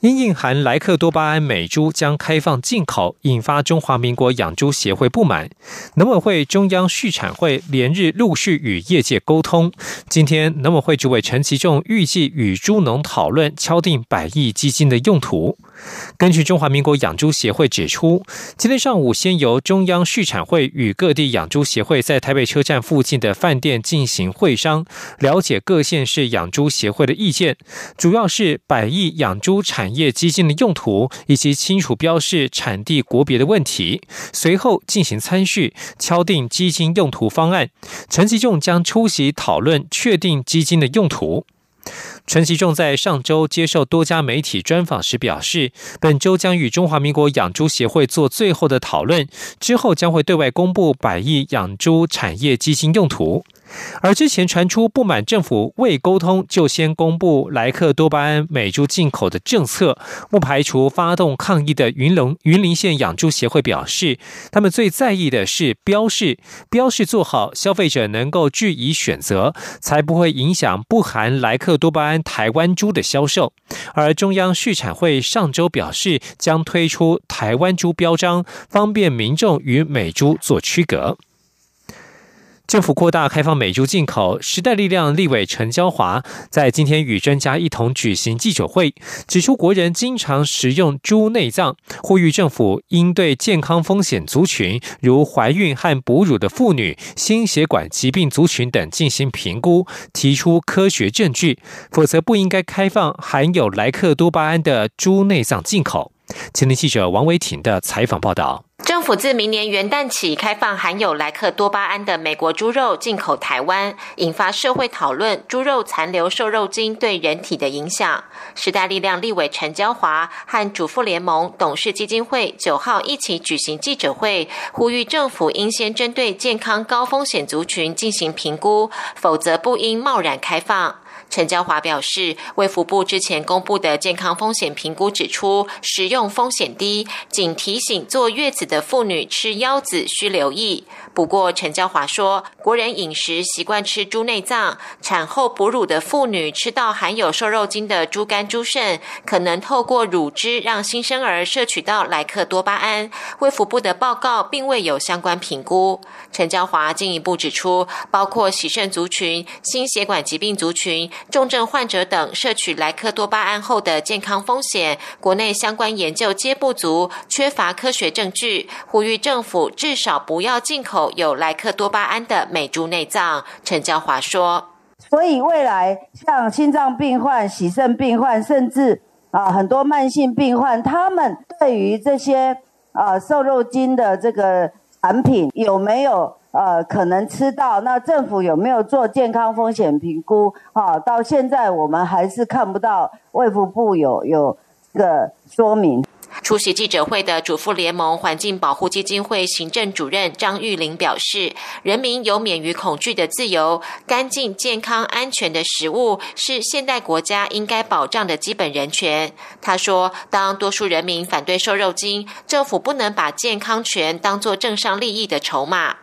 因印含莱克多巴胺美猪将开放进口，引发中华民国养猪协会不满。农委会中央畜产会连日陆续与业界沟通。今天，农委会主委陈其仲预计与猪农讨论敲定百亿基金的用途。根据中华民国养猪协会指出，今天上午先由中央畜产会与各地养猪协会在台北车站附近的饭店进行会商，了解各县市养猪协会的意见，主要是百亿养猪产业基金的用途以及清楚标示产地国别的问题。随后进行参叙，敲定基金用途方案。陈其仲将出席讨论，确定基金的用途。陈其仲在上周接受多家媒体专访时表示，本周将与中华民国养猪协会做最后的讨论，之后将会对外公布百亿养猪产业基金用途。而之前传出不满政府未沟通就先公布莱克多巴胺美猪进口的政策，不排除发动抗议的云龙云林县养猪协会表示，他们最在意的是标示，标示做好，消费者能够据以选择，才不会影响不含莱克多巴胺台湾猪的销售。而中央畜产会上周表示，将推出台湾猪标章，方便民众与美猪做区隔。政府扩大开放美猪进口，时代力量立委陈娇华在今天与专家一同举行记者会，指出国人经常食用猪内脏，呼吁政府应对健康风险族群，如怀孕和哺乳的妇女、心血管疾病族群等进行评估，提出科学证据，否则不应该开放含有莱克多巴胺的猪内脏进口。前天记者王维婷的采访报道。政府自明年元旦起开放含有莱克多巴胺的美国猪肉进口台湾，引发社会讨论猪肉残留瘦肉精对人体的影响。时代力量立委陈娇华和主妇联盟董事基金会九号一起举行记者会，呼吁政府应先针对健康高风险族群进行评估，否则不应贸然开放。陈娇华表示，卫福部之前公布的健康风险评估指出，食用风险低，仅提醒坐月子的妇女吃腰子需留意。不过，陈娇华说，国人饮食习惯吃猪内脏，产后哺乳的妇女吃到含有瘦肉精的猪肝、猪肾，可能透过乳汁让新生儿摄取到莱克多巴胺。卫福部的报告并未有相关评估。陈娇华进一步指出，包括洗肾族群、心血管疾病族群。重症患者等摄取莱克多巴胺后的健康风险，国内相关研究皆不足，缺乏科学证据，呼吁政府至少不要进口有莱克多巴胺的美猪内脏。陈娇华说：“所以未来像心脏病患、洗肾病患，甚至啊很多慢性病患，他们对于这些啊瘦肉精的这个产品有没有？”呃，可能吃到那政府有没有做健康风险评估？哈，到现在我们还是看不到卫福部有有个说明。出席记者会的主妇联盟环境保护基金会行政主任张玉玲表示：“人民有免于恐惧的自由，干净、健康、安全的食物是现代国家应该保障的基本人权。”他说：“当多数人民反对瘦肉精，政府不能把健康权当作政商利益的筹码。”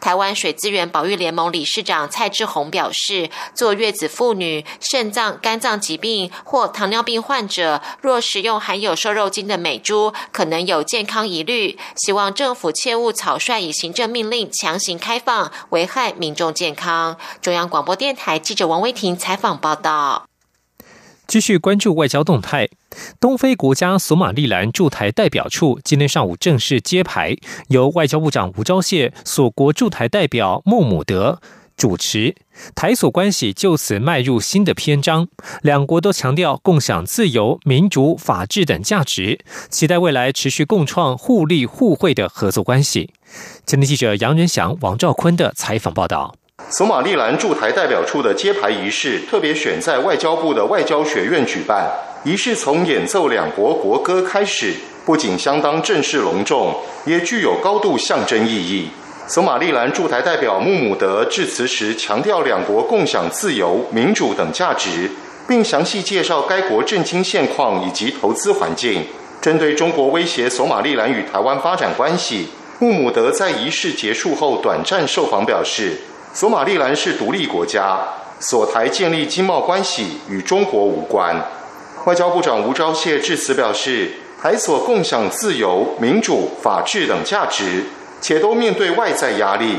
台湾水资源保育联盟理事长蔡志宏表示，坐月子妇女、肾脏、肝脏疾病或糖尿病患者，若食用含有瘦肉精的美猪，可能有健康疑虑。希望政府切勿草率以行政命令强行开放，危害民众健康。中央广播电台记者王威婷采访报道。继续关注外交动态，东非国家索马利兰驻台代表处今天上午正式揭牌，由外交部长吴钊燮、索国驻台代表穆姆德主持，台索关系就此迈入新的篇章。两国都强调共享自由、民主、法治等价值，期待未来持续共创互利互惠的合作关系。今天记者杨仁祥、王兆坤的采访报道。索马利兰驻台代表处的揭牌仪式特别选在外交部的外交学院举办。仪式从演奏两国国歌开始，不仅相当正式隆重，也具有高度象征意义。索马利兰驻台代表穆姆德致辞时强调，两国共享自由、民主等价值，并详细介绍该国政经现况以及投资环境。针对中国威胁索马利兰与台湾发展关系，穆姆德在仪式结束后短暂受访表示，索马利兰是独立国家，索台建立经贸关系与中国无关。外交部长吴钊燮致辞表示，台所共享自由、民主、法治等价值。且都面对外在压力。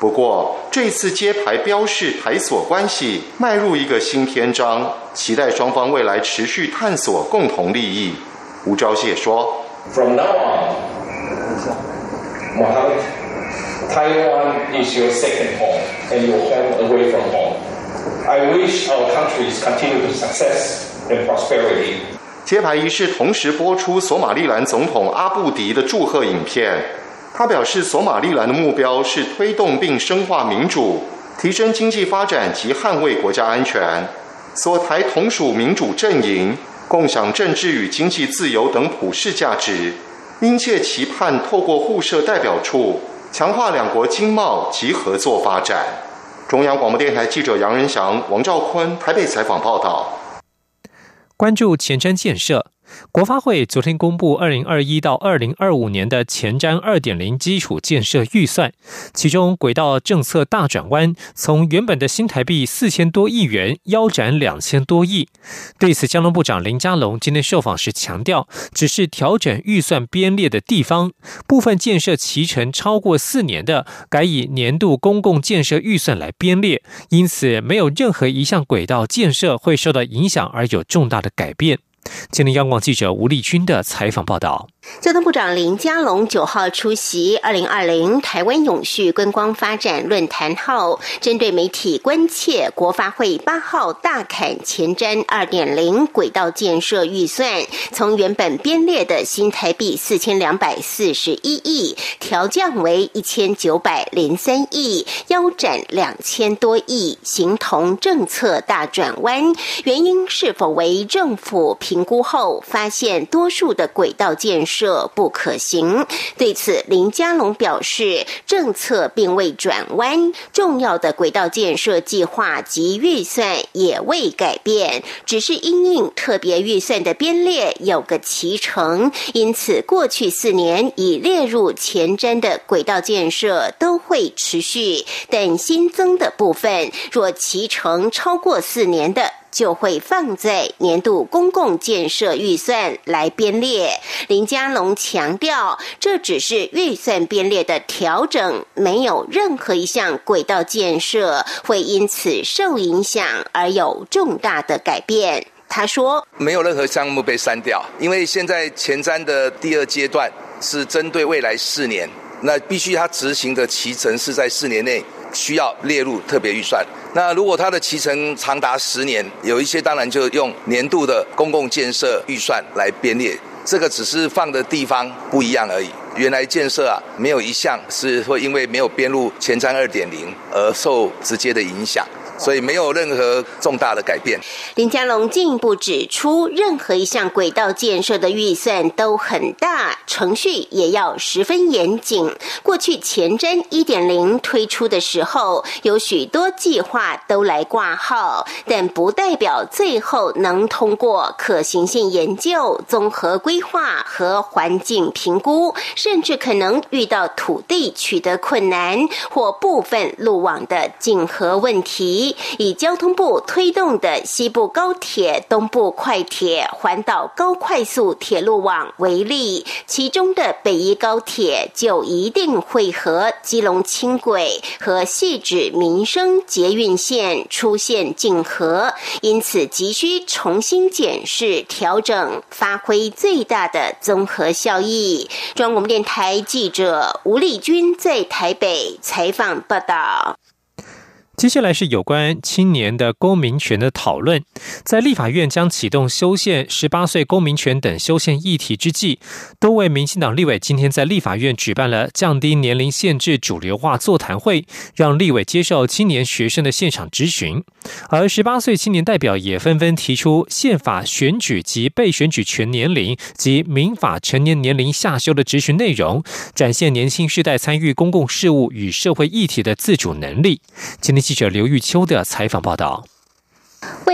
不过，这次揭牌标示台所关系迈入一个新篇章，期待双方未来持续探索共同利益。吴钊燮说：“From now on, Taiwan is your second home and your home away from home. I wish our countries continue to success and prosperity.” 揭牌仪式同时播出索马利兰总统阿布迪的祝贺影片。他表示，索马利兰的目标是推动并深化民主、提升经济发展及捍卫国家安全。所台同属民主阵营，共享政治与经济自由等普世价值，殷切期盼透过互设代表处，强化两国经贸及合作发展。中央广播电台记者杨仁祥、王兆坤台北采访报道。关注前瞻建设。国发会昨天公布二零二一到二零二五年的前瞻二点零基础建设预算，其中轨道政策大转弯，从原本的新台币四千多亿元腰斩两千多亿。对此，交通部长林佳龙今天受访时强调，只是调整预算编列的地方，部分建设期程超过四年的，改以年度公共建设预算来编列，因此没有任何一项轨道建设会受到影响而有重大的改变。今天，央广记者吴丽君的采访报道。交通部长林佳龙九号出席二零二零台湾永续观光发展论坛后，针对媒体关切，国发会八号大砍前瞻二点零轨道建设预算，从原本编列的新台币四千两百四十一亿调降为一千九百零三亿，腰斩两千多亿，形同政策大转弯。原因是否为政府评估后发现多数的轨道建设？设不可行。对此，林佳龙表示，政策并未转弯，重要的轨道建设计划及预算也未改变，只是因应特别预算的编列有个期程，因此过去四年已列入前瞻的轨道建设都会持续，但新增的部分若期程超过四年的。就会放在年度公共建设预算来编列。林佳龙强调，这只是预算编列的调整，没有任何一项轨道建设会因此受影响而有重大的改变。他说：“没有任何项目被删掉，因为现在前瞻的第二阶段是针对未来四年，那必须它执行的期程是在四年内。”需要列入特别预算。那如果它的期程长达十年，有一些当然就用年度的公共建设预算来编列。这个只是放的地方不一样而已。原来建设啊，没有一项是会因为没有编入前瞻二点零而受直接的影响。所以没有任何重大的改变。林佳龙进一步指出，任何一项轨道建设的预算都很大，程序也要十分严谨。过去前瞻一点零推出的时候，有许多计划都来挂号，但不代表最后能通过可行性研究、综合规划和环境评估，甚至可能遇到土地取得困难或部分路网的竞合问题。以交通部推动的西部高铁、东部快铁、环岛高快速铁路网为例，其中的北宜高铁就一定会和基隆轻轨和细指民生捷运线出现竞合，因此急需重新检视、调整，发挥最大的综合效益。中央广播电台记者吴丽君在台北采访报道。接下来是有关青年的公民权的讨论。在立法院将启动修宪十八岁公民权等修宪议题之际，多位民进党立委今天在立法院举办了降低年龄限制主流化座谈会，让立委接受青年学生的现场咨询。而十八岁青年代表也纷纷提出宪法选举及被选举权年龄及民法成年年龄下修的执行内容，展现年轻世代参与公共事务与社会议题的自主能力。今天记者刘玉秋的采访报道。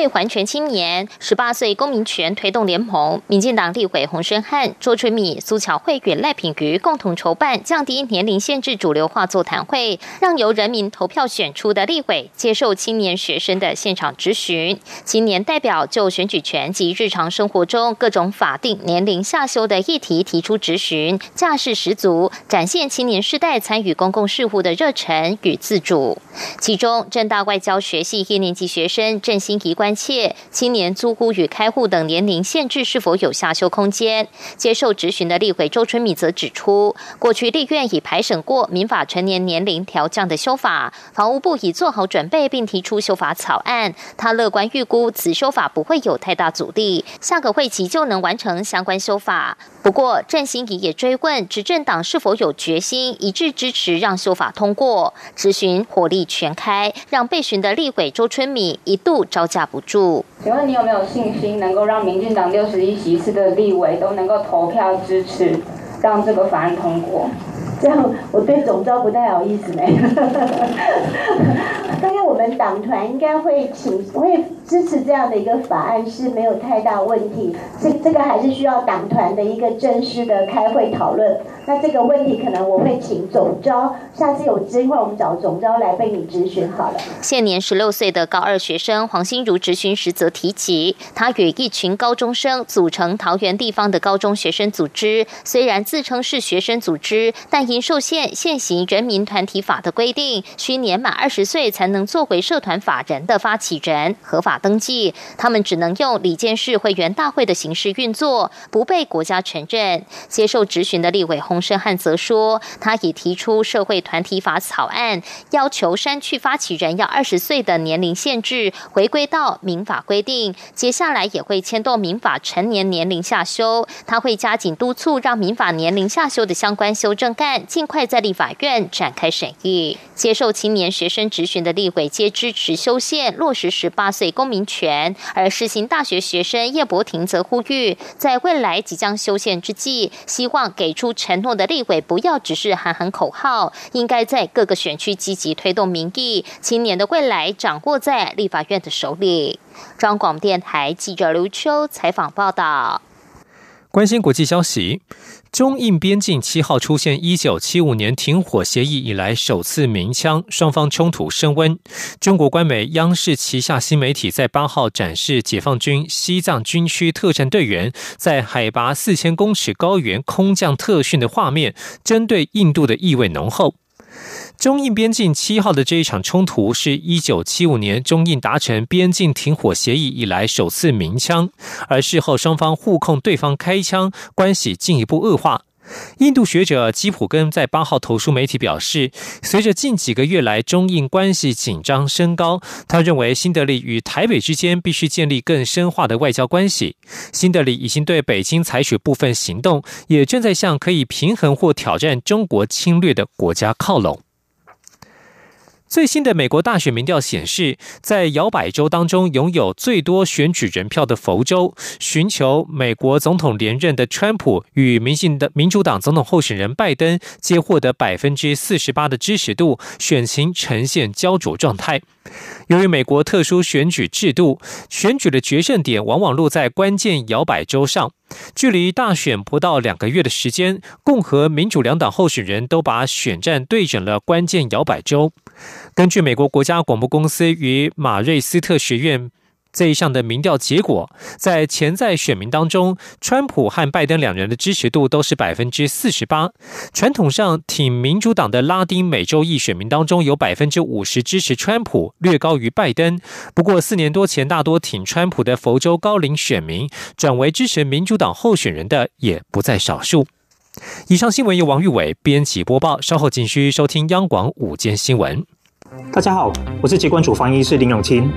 为还权青年，十八岁公民权推动联盟、民进党立委洪生汉、周春米、苏巧慧与赖品瑜共同筹办降低年龄限制主流化座谈会，让由人民投票选出的立委接受青年学生的现场质询。青年代表就选举权及日常生活中各种法定年龄下修的议题提出质询，架势十足，展现青年世代参与公共事务的热忱与自主。其中，正大外交学系一年级学生郑新怡。关切青年租户与开户等年龄限制是否有下修空间？接受质询的立委周春米则指出，过去立院已排审过民法成年年龄调降的修法，房屋部已做好准备并提出修法草案。他乐观预估此修法不会有太大阻力，下个会期就能完成相关修法。不过郑兴怡也追问执政党是否有决心一致支持让修法通过？质询火力全开，让被询的立委周春米一度招架。不住，请问你有没有信心能够让民进党六十一席次的立委都能够投票支持，让这个法案通过？这样我对总召不太好意思呢。大概我们党团应该会请会支持这样的一个法案是没有太大问题。这这个还是需要党团的一个正式的开会讨论。那这个问题可能我会请总招，下次有机会我们找总招来被你咨询好了。现年十六岁的高二学生黄心如咨询时则提及，他与一群高中生组成桃园地方的高中学生组织，虽然自称是学生组织，但因受限现行人民团体法的规定，需年满二十岁才能作为社团法人的发起人合法登记。他们只能用里监事会员大会的形式运作，不被国家承认。接受质询的立委洪胜汉则说，他已提出社会团体法草案，要求删去发起人要二十岁的年龄限制，回归到民法规定。接下来也会牵动民法成年年龄下修，他会加紧督促让民法年龄下修的相关修正案。尽快在立法院展开审议。接受青年学生质询的立委皆支持修宪落实十八岁公民权，而世新大学学生叶博庭则呼吁，在未来即将修宪之际，希望给出承诺的立委不要只是喊喊口号，应该在各个选区积极推动民意。青年的未来掌握在立法院的手里。中广电台记者刘秋采访报道。关心国际消息。中印边境七号出现一九七五年停火协议以来首次鸣枪，双方冲突升温。中国官媒央视旗下新媒体在八号展示解放军西藏军区特战队员在海拔四千公尺高原空降特训的画面，针对印度的意味浓厚。中印边境七号的这一场冲突，是一九七五年中印达成边境停火协议以来首次鸣枪，而事后双方互控对方开枪，关系进一步恶化。印度学者基普根在八号投书媒体表示，随着近几个月来中印关系紧张升高，他认为新德里与台北之间必须建立更深化的外交关系。新德里已经对北京采取部分行动，也正在向可以平衡或挑战中国侵略的国家靠拢。最新的美国大选民调显示，在摇摆州当中拥有最多选举人票的佛州，寻求美国总统连任的川普与民进的民主党总统候选人拜登皆获得百分之四十八的支持度，选情呈现焦灼状态。由于美国特殊选举制度，选举的决胜点往往落在关键摇摆州上。距离大选不到两个月的时间，共和、民主两党候选人都把选战对准了关键摇摆州。根据美国国家广播公司与马瑞斯特学院。这一项的民调结果，在潜在选民当中，川普和拜登两人的支持度都是百分之四十八。传统上挺民主党的拉丁美洲裔选民当中，有百分之五十支持川普，略高于拜登。不过，四年多前大多挺川普的佛州高龄选民，转为支持民主党候选人的也不在少数。以上新闻由王玉伟编辑播报，稍后请需收听央广午间新闻。大家好，我是疾管主防医师林永清。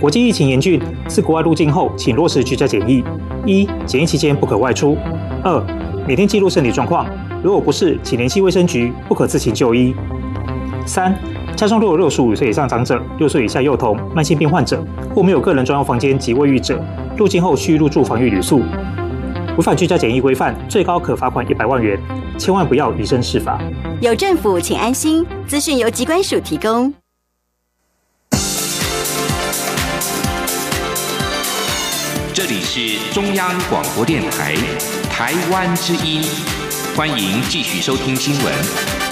国际疫情严峻，自国外入境后，请落实居家检疫。一、检疫期间不可外出。二、每天记录身体状况，如果不是，请联系卫生局，不可自行就医。三、加上若有六十五岁以上长者、六岁以下幼童、慢性病患者或没有个人专用房间及卫浴者，入境后需入住防疫旅宿。违反居家检疫规范，最高可罚款一百万元。千万不要以身试法。有政府，请安心。资讯由机关署提供。这里是中央广播电台台湾之音，欢迎继续收听新闻。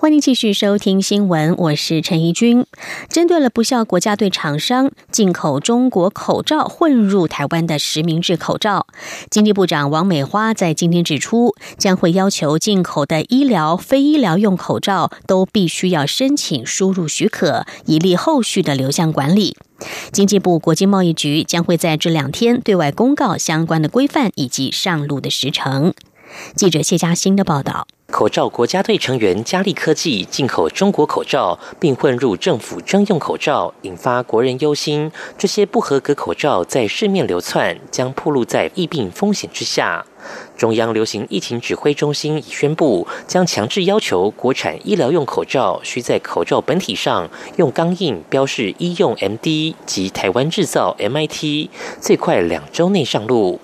欢迎继续收听新闻，我是陈怡君。针对了不孝国家队厂商进口中国口罩混入台湾的实名制口罩，经济部长王美花在今天指出，将会要求进口的医疗、非医疗用口罩都必须要申请输入许可，以利后续的流向管理。经济部国际贸易局将会在这两天对外公告相关的规范以及上路的时程。记者谢嘉欣的报道。口罩国家队成员佳利科技进口中国口罩，并混入政府征用口罩，引发国人忧心。这些不合格口罩在市面流窜，将暴露在疫病风险之下。中央流行疫情指挥中心已宣布，将强制要求国产医疗用口罩需在口罩本体上用钢印标示医用 MD 及台湾制造 MIT，最快两周内上路。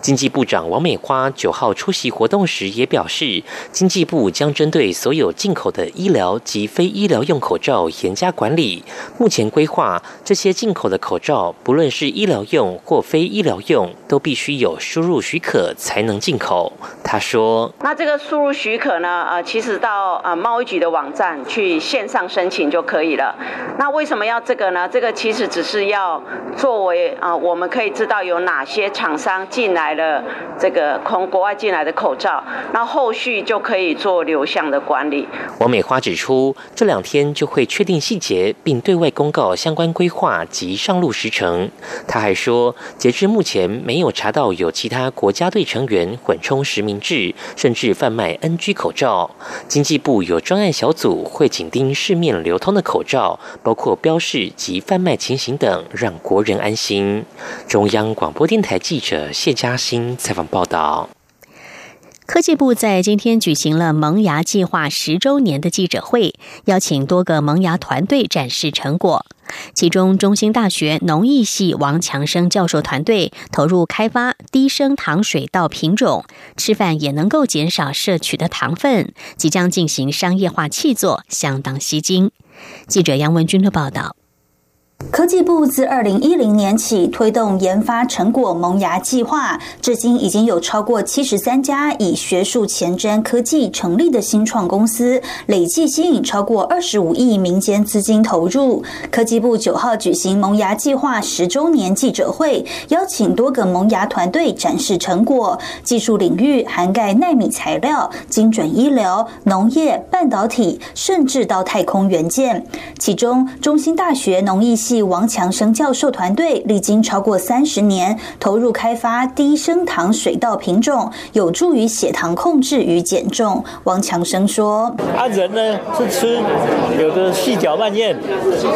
经济部长王美花九号出席活动时也表示，经济部将针对所有进口的医疗及非医疗用口罩严加管理。目前规划，这些进口的口罩，不论是医疗用或非医疗用，都必须有输入许可才能进口。他说：“那这个输入许可呢？呃，其实到呃贸易局的网站去线上申请就可以了。那为什么要这个呢？这个其实只是要作为啊，我们可以知道有哪些厂商。”进来了这个从国外进来的口罩，那后续就可以做流向的管理。王美花指出，这两天就会确定细节，并对外公告相关规划及上路时程。他还说，截至目前没有查到有其他国家队成员混充实名制，甚至贩卖 NG 口罩。经济部有专案小组会紧盯市面流通的口罩，包括标示及贩卖情形等，让国人安心。中央广播电台记者。嘉欣采访报道：科技部在今天举行了萌芽计划十周年的记者会，邀请多个萌芽团队展示成果。其中，中兴大学农艺系王强生教授团队投入开发低升糖水稻品种，吃饭也能够减少摄取的糖分，即将进行商业化气作，相当吸睛。记者杨文军的报道。科技部自二零一零年起推动研发成果萌芽计划，至今已经有超过七十三家以学术前瞻科技成立的新创公司，累计吸引超过二十五亿民间资金投入。科技部九号举行萌芽计划十周年记者会，邀请多个萌芽团队展示成果，技术领域涵盖纳米材料、精准医疗、农业、半导体，甚至到太空元件。其中，中兴大学农艺。系王强生教授团队历经超过三十年，投入开发低升糖水稻品种，有助于血糖控制与减重。王强生说：“啊，人呢是吃有的细嚼慢咽，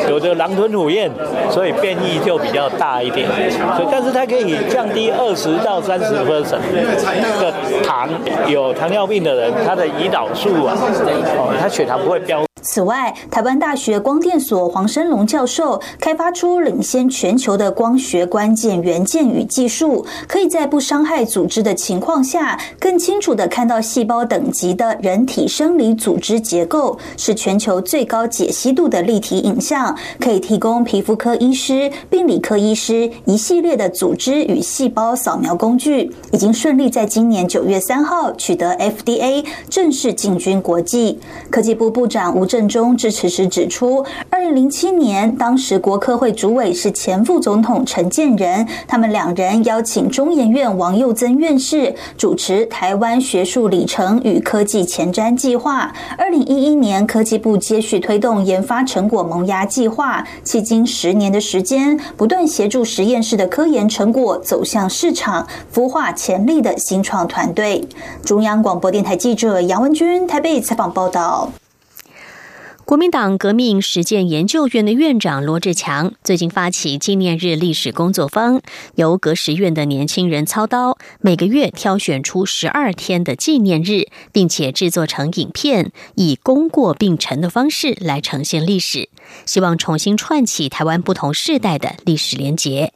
有的狼吞虎咽，所以变异就比较大一点。所以，但是它可以降低二十到三十分的糖。有糖尿病的人，他的胰岛素啊，哦，他血糖不会飙。”此外，台湾大学光电所黄生龙教授开发出领先全球的光学关键元件与技术，可以在不伤害组织的情况下，更清楚的看到细胞等级的人体生理组织结构，是全球最高解析度的立体影像，可以提供皮肤科医师、病理科医师一系列的组织与细胞扫描工具，已经顺利在今年九月三号取得 FDA 正式进军国际。科技部部长吴。正中致辞时指出，二零零七年，当时国科会主委是前副总统陈建仁，他们两人邀请中研院王佑增院士主持台湾学术里程与科技前瞻计划。二零一一年，科技部接续推动研发成果萌芽计划，迄今十年的时间，不断协助实验室的科研成果走向市场，孵化潜力的新创团队。中央广播电台记者杨文君台北采访报道。国民党革命实践研究院的院长罗志强最近发起纪念日历史工作坊，由革实院的年轻人操刀，每个月挑选出十二天的纪念日，并且制作成影片，以功过并陈的方式来呈现历史，希望重新串起台湾不同世代的历史连结。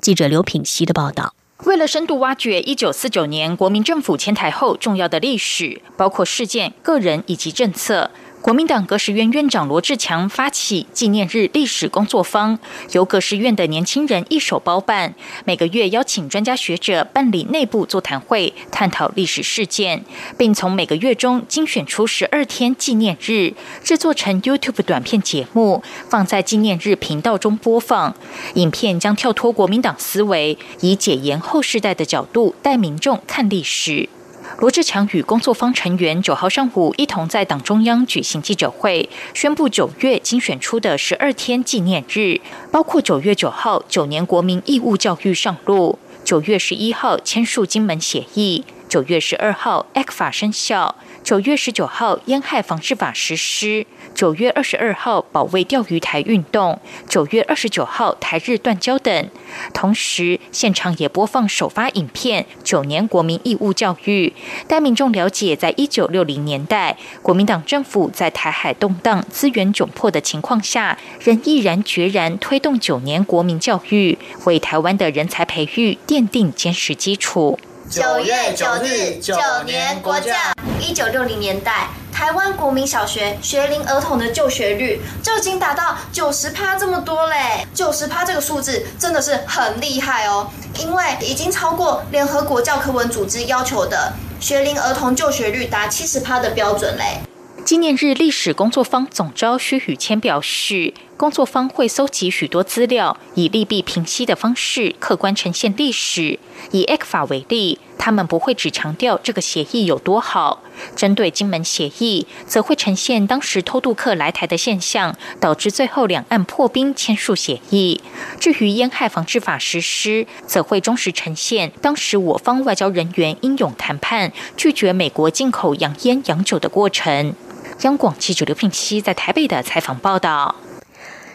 记者刘品熙的报道。为了深度挖掘一九四九年国民政府迁台后重要的历史，包括事件、个人以及政策。国民党革实院院长罗志强发起纪念日历史工作坊，由革实院的年轻人一手包办。每个月邀请专家学者办理内部座谈会，探讨历史事件，并从每个月中精选出十二天纪念日，制作成 YouTube 短片节目，放在纪念日频道中播放。影片将跳脱国民党思维，以解严后世代的角度带民众看历史。罗志强与工作方成员九号上午一同在党中央举行记者会，宣布九月精选出的十二天纪念日，包括九月九号九年国民义务教育上路，九月十一号签署金门协议，九月十二号 X 法生效，九月十九号烟害防治法实施。九月二十二号保卫钓鱼台运动，九月二十九号台日断交等。同时，现场也播放首发影片《九年国民义务教育》，带民众了解，在一九六零年代，国民党政府在台海动荡、资源窘迫的情况下，仍毅然决然推动九年国民教育，为台湾的人才培育奠定坚实基础。九月九日，九年国教。一九六零年代。台湾国民小学学龄儿童的就学率就已经达到九十趴这么多嘞，九十趴这个数字真的是很厉害哦，因为已经超过联合国教科文组织要求的学龄儿童就学率达七十趴的标准嘞。纪念日历史工作方总招薛宇谦表示。工作方会搜集许多资料，以利弊平息的方式客观呈现历史。以 X 法为例，他们不会只强调这个协议有多好；针对金门协议，则会呈现当时偷渡客来台的现象，导致最后两岸破冰签署协议。至于烟害防治法实施，则会忠实呈现当时我方外交人员英勇谈判，拒绝美国进口洋烟洋酒的过程。央广记者刘聘熙在台北的采访报道。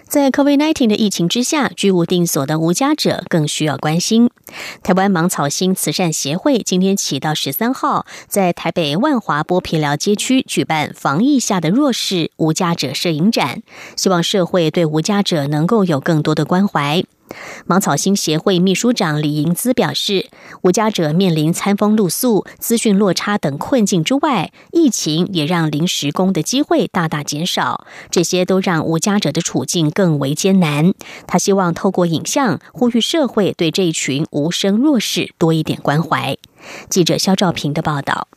在 COVID-19 的疫情之下，居无定所的无家者更需要关心。台湾芒草星慈善协会今天起到十三号，在台北万华剥皮寮街区举办防疫下的弱势无家者摄影展，希望社会对无家者能够有更多的关怀。芒草星协会秘书长李银姿表示，无家者面临餐风露宿、资讯落差等困境之外，疫情也让临时工的机会大大减少，这些都让无家者的处境更为艰难。他希望透过影像呼吁社会对这一群无声弱势多一点关怀。记者肖兆平的报道：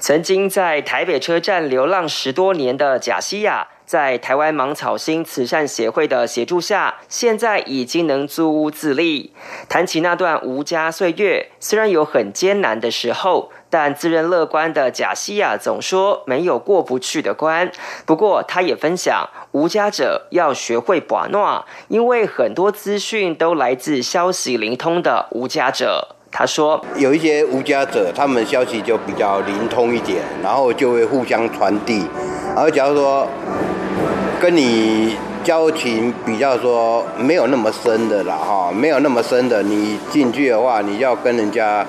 曾经在台北车站流浪十多年的贾西亚。在台湾芒草星慈善协会的协助下，现在已经能租屋自立。谈起那段无家岁月，虽然有很艰难的时候，但自认乐观的贾西亚总说没有过不去的关。不过，他也分享，无家者要学会把诺，因为很多资讯都来自消息灵通的无家者。他说，有一些无家者，他们消息就比较灵通一点，然后就会互相传递。然后假如说。跟你交情比较说没有那么深的了哈，没有那么深的，你进去的话，你要跟人家。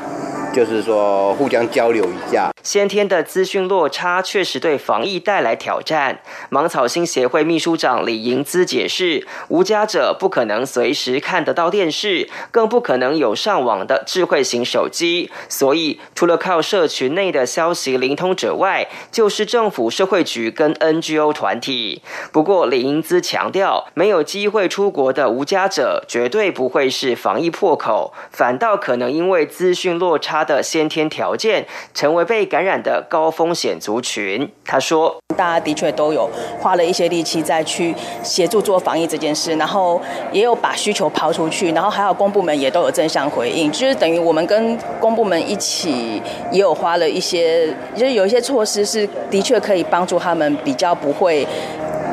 就是说，互相交流一下。先天的资讯落差确实对防疫带来挑战。芒草星协会秘书长李银姿解释：无家者不可能随时看得到电视，更不可能有上网的智慧型手机，所以除了靠社群内的消息灵通者外，就是政府、社会局跟 NGO 团体。不过，李英姿强调，没有机会出国的无家者绝对不会是防疫破口，反倒可能因为资讯落差。的先天条件，成为被感感染的高风险族群。他说：“大家的确都有花了一些力气在去协助做防疫这件事，然后也有把需求抛出去，然后还有公部门也都有正向回应，就是等于我们跟公部门一起也有花了一些，就是有一些措施是的确可以帮助他们比较不会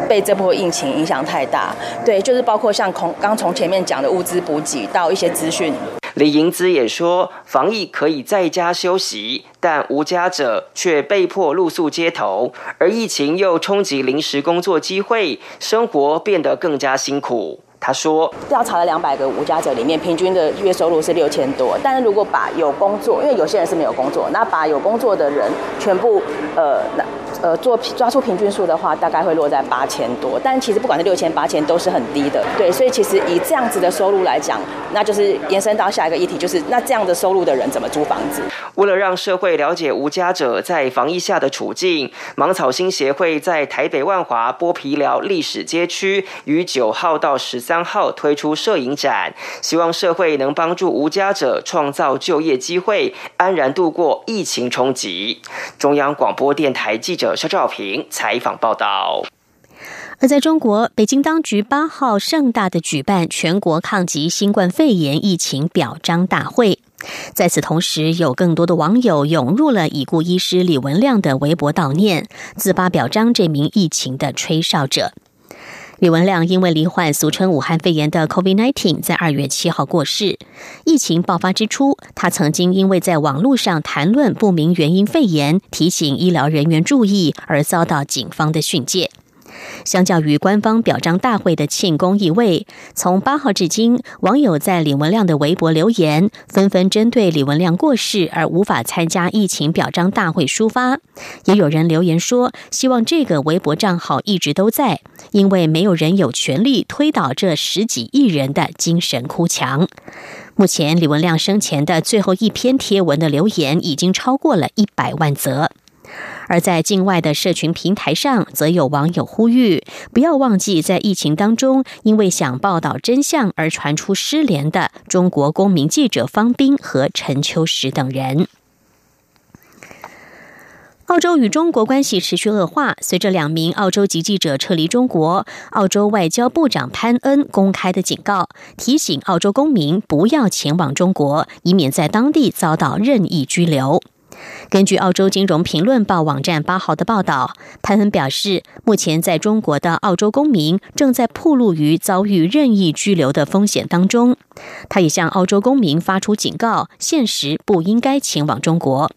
被这波疫情影响太大。对，就是包括像从刚从前面讲的物资补给到一些资讯。”李盈姿也说，防疫可以在家休息，但无家者却被迫露宿街头，而疫情又冲击临时工作机会，生活变得更加辛苦。他说，调查了两百个无家者里面，平均的月收入是六千多。但是如果把有工作，因为有些人是没有工作，那把有工作的人全部，呃，那。呃，做抓出平均数的话，大概会落在八千多。但其实不管是六千、八千，都是很低的。对，所以其实以这样子的收入来讲，那就是延伸到下一个议题，就是那这样的收入的人怎么租房子？为了让社会了解无家者在防疫下的处境，芒草心协会在台北万华剥皮寮历史街区于九号到十三号推出摄影展，希望社会能帮助无家者创造就业机会，安然度过疫情冲击。中央广播电台记者。肖兆平采访报道。而在中国，北京当局八号盛大的举办全国抗击新冠肺炎疫情表彰大会。在此同时，有更多的网友涌入了已故医师李文亮的微博悼念，自发表彰这名疫情的吹哨者。李文亮因为罹患俗称武汉肺炎的 COVID-19，在二月七号过世。疫情爆发之初，他曾经因为在网络上谈论不明原因肺炎，提醒医疗人员注意，而遭到警方的训诫。相较于官方表彰大会的庆功意味，从八号至今，网友在李文亮的微博留言，纷纷针对李文亮过世而无法参加疫情表彰大会抒发。也有人留言说，希望这个微博账号一直都在，因为没有人有权利推倒这十几亿人的精神哭墙。目前，李文亮生前的最后一篇贴文的留言已经超过了一百万则。而在境外的社群平台上，则有网友呼吁不要忘记，在疫情当中，因为想报道真相而传出失联的中国公民记者方斌和陈秋实等人。澳洲与中国关系持续恶化，随着两名澳洲籍记者撤离中国，澳洲外交部长潘恩公开的警告，提醒澳洲公民不要前往中国，以免在当地遭到任意拘留。根据澳洲金融评论报网站八号的报道，潘恩表示，目前在中国的澳洲公民正在暴露于遭遇任意拘留的风险当中。他也向澳洲公民发出警告，现实不应该前往中国。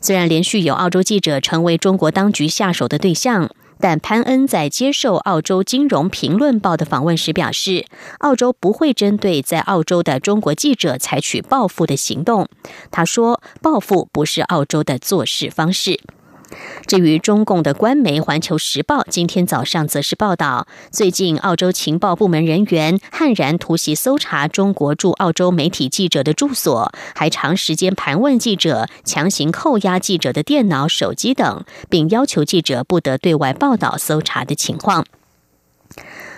虽然连续有澳洲记者成为中国当局下手的对象。但潘恩在接受澳洲金融评论报的访问时表示，澳洲不会针对在澳洲的中国记者采取报复的行动。他说，报复不是澳洲的做事方式。至于中共的官媒《环球时报》今天早上则是报道，最近澳洲情报部门人员悍然突袭搜查中国驻澳洲媒体记者的住所，还长时间盘问记者，强行扣押记者的电脑、手机等，并要求记者不得对外报道搜查的情况。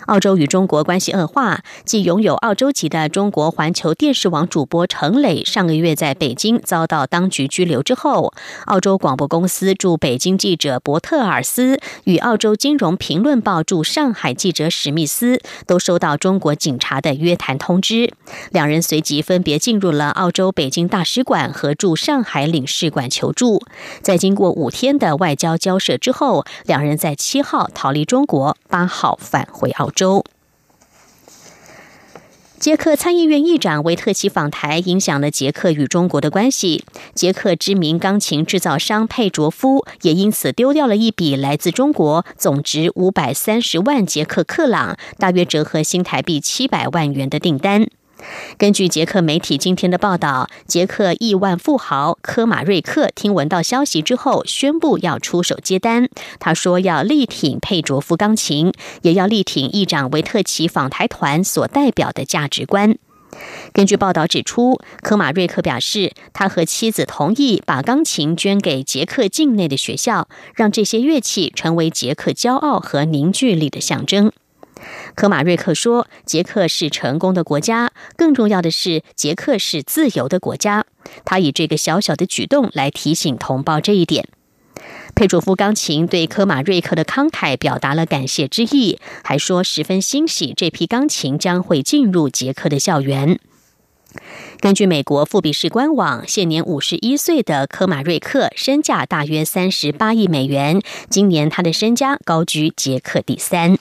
澳洲与中国关系恶化，继拥有澳洲籍的中国环球电视网主播程磊上个月在北京遭到当局拘留之后，澳洲广播公司驻北京记者伯特尔斯与澳洲金融评论报驻上海记者史密斯都收到中国警察的约谈通知，两人随即分别进入了澳洲北京大使馆和驻上海领事馆求助。在经过五天的外交交涉之后，两人在七号逃离中国，八号返回澳。州，捷克参议院议长维特奇访台，影响了捷克与中国的关系。捷克知名钢琴制造商佩卓夫也因此丢掉了一笔来自中国总值五百三十万捷克克朗，大约折合新台币七百万元的订单。根据捷克媒体今天的报道，捷克亿万富豪科马瑞克听闻到消息之后，宣布要出手接单。他说要力挺佩卓夫钢琴，也要力挺议长维特奇访台团所代表的价值观。根据报道指出，科马瑞克表示，他和妻子同意把钢琴捐给捷克境内的学校，让这些乐器成为捷克骄傲和凝聚力的象征。科马瑞克说：“捷克是成功的国家，更重要的是，捷克是自由的国家。”他以这个小小的举动来提醒同胞这一点。佩卓夫钢琴对科马瑞克的慷慨表达了感谢之意，还说十分欣喜这批钢琴将会进入捷克的校园。根据美国富比士官网，现年五十一岁的科马瑞克身价大约三十八亿美元，今年他的身家高居捷克第三。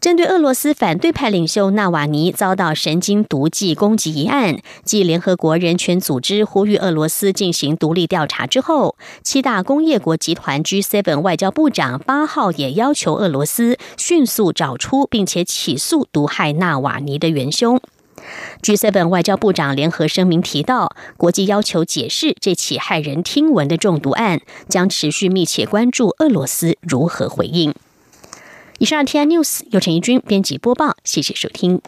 针对俄罗斯反对派领袖纳瓦尼遭到神经毒剂攻击一案，继联合国人权组织呼吁俄罗斯进行独立调查之后，七大工业国集团 G7 外交部长八号也要求俄罗斯迅速找出并且起诉毒害纳瓦尼的元凶。G7 外交部长联合声明提到，国际要求解释这起骇人听闻的中毒案，将持续密切关注俄罗斯如何回应。以上 T I News 由陈怡君编辑播报，谢谢收听。